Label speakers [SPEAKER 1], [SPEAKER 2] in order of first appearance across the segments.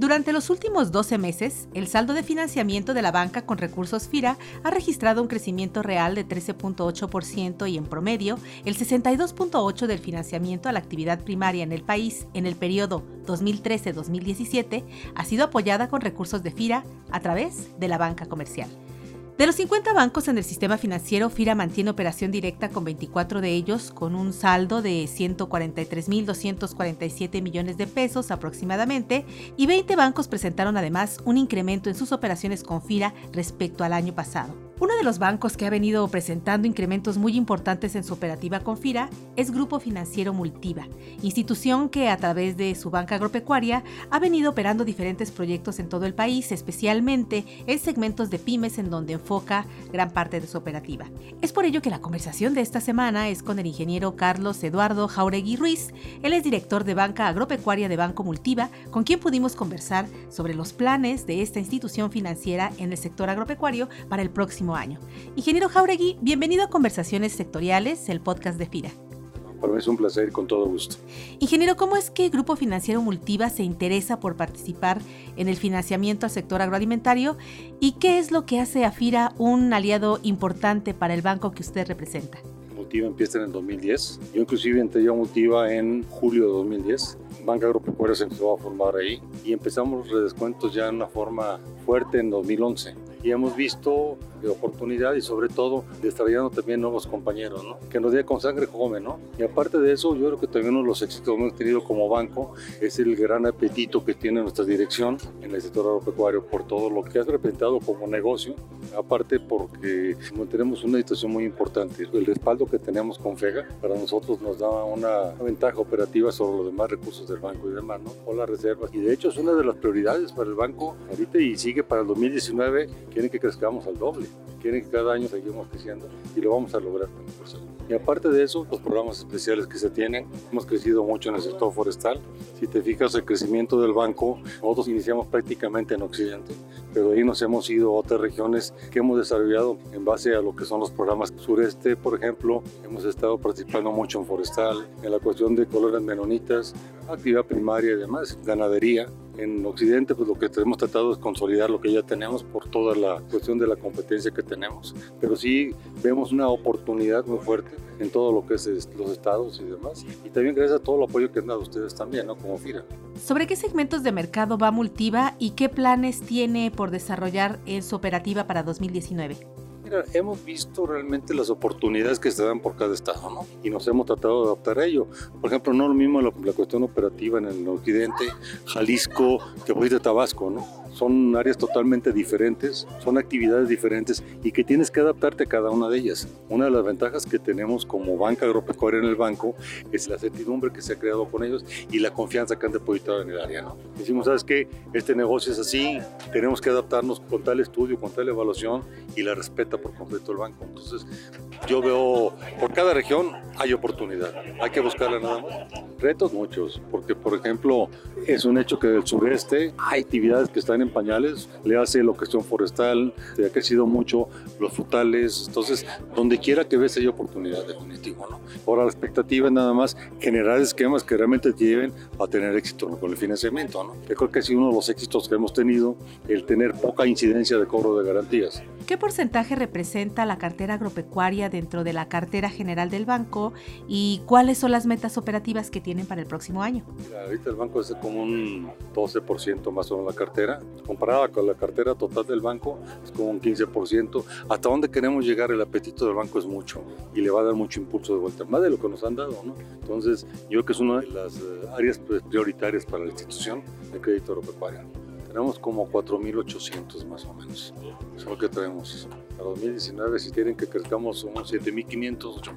[SPEAKER 1] Durante los últimos 12 meses, el saldo de financiamiento de la banca con recursos FIRA ha registrado un crecimiento real de 13.8% y en promedio, el 62.8% del financiamiento a la actividad primaria en el país en el periodo 2013-2017 ha sido apoyada con recursos de FIRA a través de la banca comercial. De los 50 bancos en el sistema financiero, FIRA mantiene operación directa con 24 de ellos, con un saldo de 143.247 millones de pesos aproximadamente, y 20 bancos presentaron además un incremento en sus operaciones con FIRA respecto al año pasado. Uno de los bancos que ha venido presentando incrementos muy importantes en su operativa con FIRA es Grupo Financiero Multiva, institución que a través de su banca agropecuaria ha venido operando diferentes proyectos en todo el país, especialmente en segmentos de pymes en donde enfoca gran parte de su operativa. Es por ello que la conversación de esta semana es con el ingeniero Carlos Eduardo Jauregui Ruiz. Él es director de banca agropecuaria de Banco Multiva, con quien pudimos conversar sobre los planes de esta institución financiera en el sector agropecuario para el próximo año. Ingeniero Jauregui, bienvenido a Conversaciones Sectoriales, el podcast de FIRA.
[SPEAKER 2] Para mí es un placer con todo gusto.
[SPEAKER 1] Ingeniero, ¿cómo es que Grupo Financiero Multiva se interesa por participar en el financiamiento al sector agroalimentario y qué es lo que hace a FIRA un aliado importante para el banco que usted representa?
[SPEAKER 2] Multiva empieza en el 2010. Yo inclusive entré a Multiva en julio de 2010. Banca Agropecuaria se empezó a formar ahí y empezamos los redescuentos ya en una forma fuerte en 2011 y hemos visto de oportunidad y sobre todo desarrollando también nuevos compañeros, ¿no? Que nos dé con sangre joven, ¿no? Y aparte de eso, yo creo que también uno de los éxitos que hemos tenido como banco es el gran apetito que tiene nuestra dirección en el sector agropecuario por todo lo que ha representado como negocio, aparte porque tenemos una situación muy importante, el respaldo que tenemos con FEGA para nosotros nos da una ventaja operativa sobre los demás recursos del banco y demás, ¿no? O las reservas. Y de hecho es una de las prioridades para el banco ahorita y sigue para el 2019, quieren que crezcamos al doble quieren que cada año seguimos creciendo y lo vamos a lograr Y aparte de eso, los programas especiales que se tienen, hemos crecido mucho en el sector forestal. Si te fijas, el crecimiento del banco, nosotros iniciamos prácticamente en Occidente, pero ahí nos hemos ido a otras regiones que hemos desarrollado en base a lo que son los programas sureste, por ejemplo. Hemos estado participando mucho en forestal, en la cuestión de colores menonitas, actividad primaria y demás, ganadería en Occidente, pues lo que hemos tratado es consolidar lo que ya tenemos por toda la cuestión de la competencia que tenemos. Pero sí vemos una oportunidad muy fuerte en todo lo que es los estados y demás. Y también gracias a todo el apoyo que han dado ustedes también, ¿no? Como FIRA.
[SPEAKER 1] ¿Sobre qué segmentos de mercado va Multiva y qué planes tiene por desarrollar en su operativa para 2019?
[SPEAKER 2] Hemos visto realmente las oportunidades que se dan por cada estado, ¿no? Y nos hemos tratado de adaptar a ello. Por ejemplo, no lo mismo la, cuestión operativa en el occidente, Jalisco, que de Tabasco, ¿no? Son áreas totalmente diferentes, son actividades diferentes y que tienes que adaptarte a cada una de ellas. Una de las ventajas que tenemos como banca agropecuaria en el banco es la certidumbre que se ha creado con ellos y la confianza que han depositado en el área. ¿no? Decimos, ¿sabes qué? Este negocio es así, tenemos que adaptarnos con tal estudio, con tal evaluación y la respeta por completo el banco. Entonces, yo veo, por cada región hay oportunidad, hay que buscarla nada más. Retos muchos, porque por ejemplo, es un hecho que del sureste hay actividades que están en pañales, le hace que cuestión forestal, se ha crecido mucho los frutales, entonces donde quiera que ves hay oportunidad definitivo, ¿no? Ahora la expectativa es nada más generar esquemas que realmente te lleven a tener éxito con el financiamiento, ¿no? Yo creo que ha sido uno de los éxitos que hemos tenido el tener poca incidencia de cobro de garantías.
[SPEAKER 1] ¿Qué porcentaje representa la cartera agropecuaria dentro de la cartera general del banco y cuáles son las metas operativas que tienen para el próximo año?
[SPEAKER 2] ahorita el banco es como un 12% más o menos la cartera. Comparada con la cartera total del banco, es como un 15%. Hasta dónde queremos llegar, el apetito del banco es mucho y le va a dar mucho impulso de vuelta, más de lo que nos han dado. ¿no? Entonces, yo creo que es una de las eh, áreas prioritarias para la institución de crédito agropecuario. Tenemos como 4.800 más o menos. Es lo que tenemos. Para 2019, si quieren que crezcamos, unos 7.500, 8.000.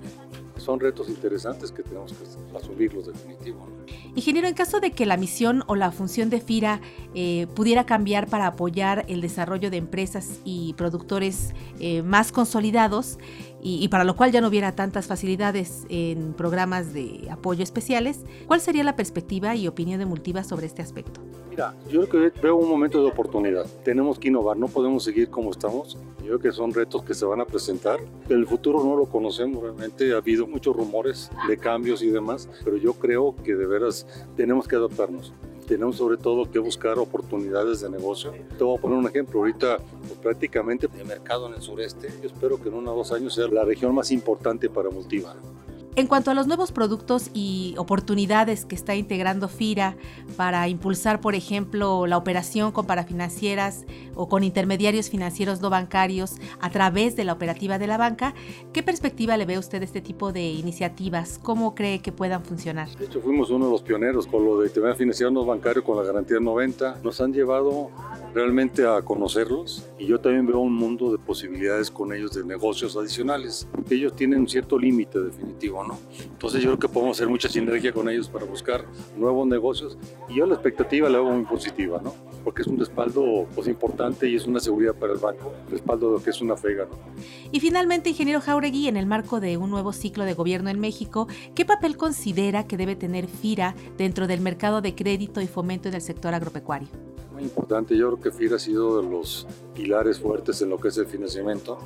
[SPEAKER 2] Son retos interesantes que tenemos que asumirlos definitivo.
[SPEAKER 1] Ingeniero, en caso de que la misión o la función de FIRA eh, pudiera cambiar para apoyar el desarrollo de empresas y productores eh, más consolidados, y, para lo cual ya no hubiera tantas facilidades en programas de apoyo especiales, ¿cuál sería la perspectiva y opinión de Multiva sobre este aspecto?
[SPEAKER 2] Mira, yo creo que veo un momento de oportunidad. Tenemos que innovar, no podemos seguir como estamos. Yo creo que son retos que se van a presentar. El futuro no lo conocemos realmente. Ha habido muchos rumores de cambios y demás, pero yo creo que de veras tenemos que adaptarnos tenemos sobre todo que buscar oportunidades de negocio. Te voy a poner un ejemplo. Ahorita pues, prácticamente el mercado en el sureste, yo espero que en unos dos años sea la región más importante para Multiva.
[SPEAKER 1] En cuanto a los nuevos productos y oportunidades que está integrando FIRA para impulsar, por ejemplo, la operación con parafinancieras o con intermediarios financieros no bancarios a través de la operativa de la banca, ¿qué perspectiva le ve usted este tipo de iniciativas? ¿Cómo cree que puedan funcionar?
[SPEAKER 2] De hecho, fuimos uno de los pioneros con lo de intermediarios no bancarios con la garantía 90. Nos han llevado realmente a conocerlos y yo también veo un mundo de posibilidades con ellos de negocios adicionales. Ellos tienen un cierto límite definitivo, ¿no? Entonces yo creo que podemos hacer mucha sinergia con ellos para buscar nuevos negocios y yo la expectativa la veo muy positiva, ¿no? Porque es un respaldo pues, importante y es una seguridad para el banco, respaldo de lo que es una FEGA, ¿no?
[SPEAKER 1] Y finalmente, ingeniero Jauregui, en el marco de un nuevo ciclo de gobierno en México, ¿qué papel considera que debe tener FIRA dentro del mercado de crédito y fomento en el sector agropecuario?
[SPEAKER 2] Importante, yo creo que FIRA ha sido de los pilares fuertes en lo que es el financiamiento.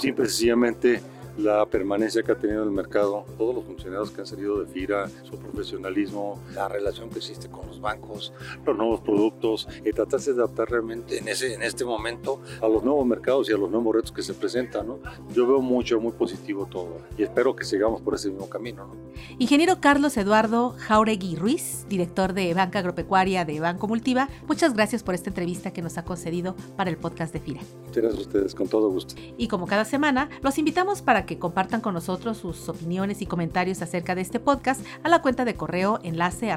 [SPEAKER 2] Simple sencillamente la permanencia que ha tenido el mercado, todos los funcionarios que han salido de FIRA, su profesionalismo, la relación que existe con los bancos, los nuevos productos, y tratarse de adaptar realmente en, ese, en este momento a los nuevos mercados y a los nuevos retos que se presentan. ¿no? Yo veo mucho, muy positivo todo y espero que sigamos por ese mismo camino. ¿no?
[SPEAKER 1] Ingeniero Carlos Eduardo Jauregui Ruiz, director de Banca Agropecuaria de Banco Multiva, muchas gracias por esta entrevista que nos ha concedido para el podcast de FIRA.
[SPEAKER 2] Muchas gracias a ustedes, con todo gusto.
[SPEAKER 1] Y como cada semana, los invitamos para que compartan con nosotros sus opiniones y comentarios acerca de este podcast a la cuenta de correo enlace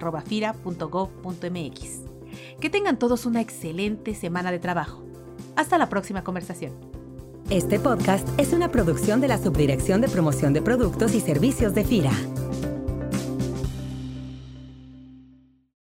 [SPEAKER 1] Que tengan todos una excelente semana de trabajo. Hasta la próxima conversación.
[SPEAKER 3] Este podcast es una producción de la Subdirección de Promoción de Productos y Servicios de FIRA.